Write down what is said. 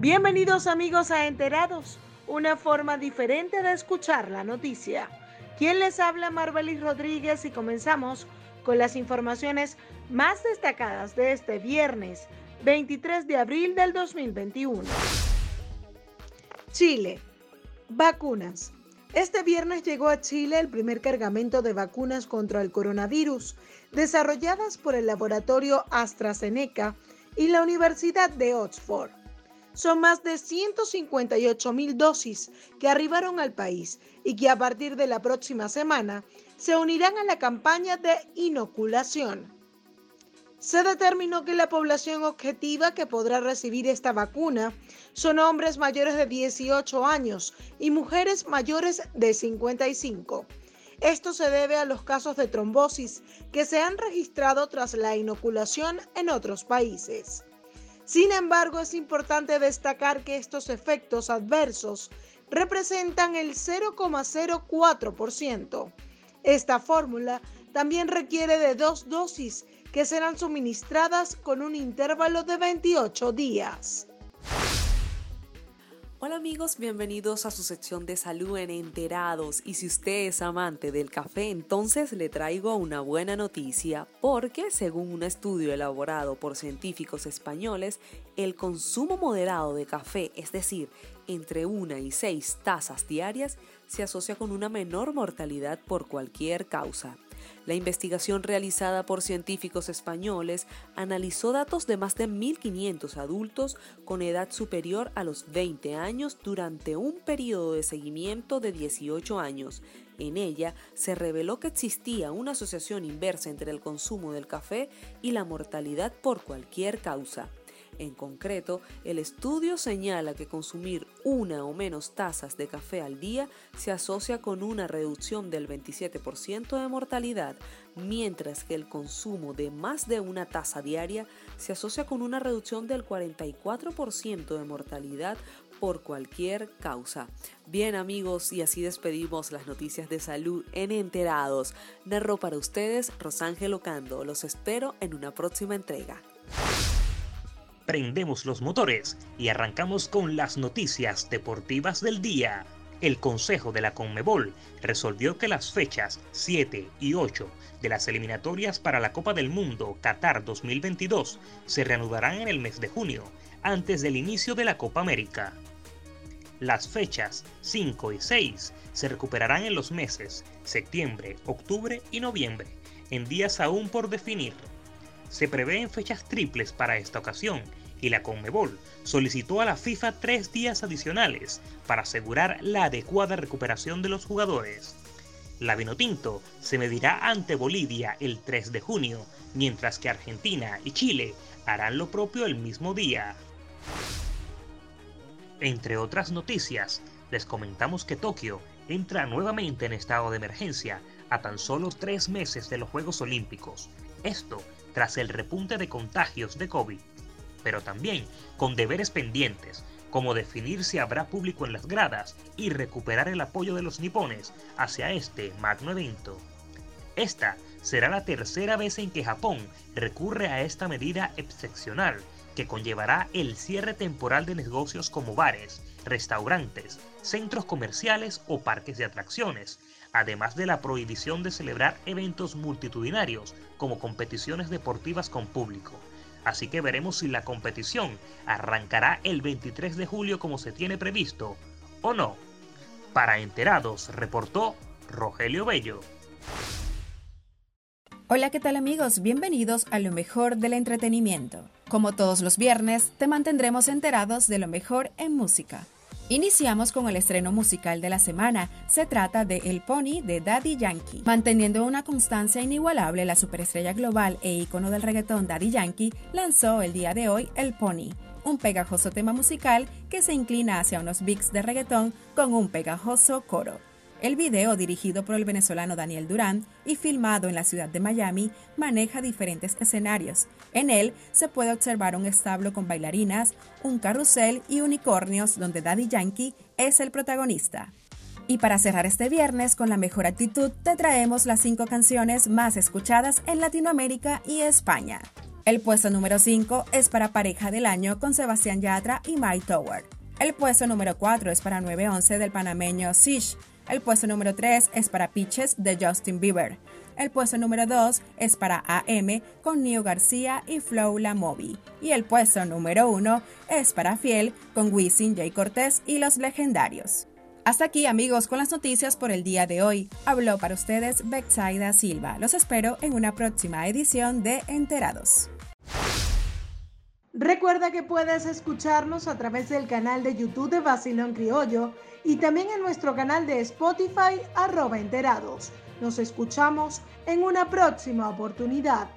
Bienvenidos amigos a Enterados, una forma diferente de escuchar la noticia. ¿Quién les habla? Marbelis Rodríguez y comenzamos con las informaciones más destacadas de este viernes 23 de abril del 2021. Chile. Vacunas. Este viernes llegó a Chile el primer cargamento de vacunas contra el coronavirus, desarrolladas por el laboratorio AstraZeneca y la Universidad de Oxford. Son más de 158 mil dosis que arribaron al país y que a partir de la próxima semana se unirán a la campaña de inoculación. Se determinó que la población objetiva que podrá recibir esta vacuna son hombres mayores de 18 años y mujeres mayores de 55. Esto se debe a los casos de trombosis que se han registrado tras la inoculación en otros países. Sin embargo, es importante destacar que estos efectos adversos representan el 0,04%. Esta fórmula también requiere de dos dosis que serán suministradas con un intervalo de 28 días. Hola amigos, bienvenidos a su sección de salud en Enterados y si usted es amante del café, entonces le traigo una buena noticia porque según un estudio elaborado por científicos españoles, el consumo moderado de café, es decir, entre una y seis tazas diarias, se asocia con una menor mortalidad por cualquier causa. La investigación realizada por científicos españoles analizó datos de más de 1.500 adultos con edad superior a los 20 años durante un periodo de seguimiento de 18 años. En ella se reveló que existía una asociación inversa entre el consumo del café y la mortalidad por cualquier causa. En concreto, el estudio señala que consumir una o menos tazas de café al día se asocia con una reducción del 27% de mortalidad, mientras que el consumo de más de una taza diaria se asocia con una reducción del 44% de mortalidad por cualquier causa. Bien amigos, y así despedimos las noticias de salud en Enterados. Narro para ustedes Rosángel Ocando. Los espero en una próxima entrega prendemos los motores y arrancamos con las noticias deportivas del día. El Consejo de la Conmebol resolvió que las fechas 7 y 8 de las eliminatorias para la Copa del Mundo Qatar 2022 se reanudarán en el mes de junio, antes del inicio de la Copa América. Las fechas 5 y 6 se recuperarán en los meses septiembre, octubre y noviembre, en días aún por definir. Se prevén fechas triples para esta ocasión y la Conmebol solicitó a la FIFA tres días adicionales para asegurar la adecuada recuperación de los jugadores. La Vinotinto se medirá ante Bolivia el 3 de junio, mientras que Argentina y Chile harán lo propio el mismo día. Entre otras noticias, les comentamos que Tokio entra nuevamente en estado de emergencia a tan solo tres meses de los Juegos Olímpicos. Esto tras el repunte de contagios de COVID pero también con deberes pendientes, como definir si habrá público en las gradas y recuperar el apoyo de los nipones hacia este magno evento. Esta será la tercera vez en que Japón recurre a esta medida excepcional que conllevará el cierre temporal de negocios como bares, restaurantes, centros comerciales o parques de atracciones, además de la prohibición de celebrar eventos multitudinarios como competiciones deportivas con público así que veremos si la competición arrancará el 23 de julio como se tiene previsto o no. Para Enterados, reportó Rogelio Bello. Hola, ¿qué tal amigos? Bienvenidos a lo mejor del entretenimiento. Como todos los viernes, te mantendremos enterados de lo mejor en música. Iniciamos con el estreno musical de la semana. Se trata de El Pony de Daddy Yankee. Manteniendo una constancia inigualable, la superestrella global e icono del reggaetón Daddy Yankee lanzó el día de hoy El Pony, un pegajoso tema musical que se inclina hacia unos beats de reggaetón con un pegajoso coro. El video, dirigido por el venezolano Daniel Durán y filmado en la ciudad de Miami, maneja diferentes escenarios. En él se puede observar un establo con bailarinas, un carrusel y unicornios donde Daddy Yankee es el protagonista. Y para cerrar este viernes con la mejor actitud, te traemos las cinco canciones más escuchadas en Latinoamérica y España. El puesto número 5 es para Pareja del Año con Sebastián Yatra y Mike Tower. El puesto número 4 es para 911 del panameño Sish. El puesto número 3 es para Pitches de Justin Bieber. El puesto número 2 es para AM con Nio García y Flow La Mobi. Y el puesto número 1 es para Fiel con Wisin, J. Cortés y Los Legendarios. Hasta aquí amigos con las noticias por el día de hoy. Habló para ustedes Bexaida Silva. Los espero en una próxima edición de Enterados. Recuerda que puedes escucharnos a través del canal de YouTube de Basilón Criollo y también en nuestro canal de Spotify arroba enterados. Nos escuchamos en una próxima oportunidad.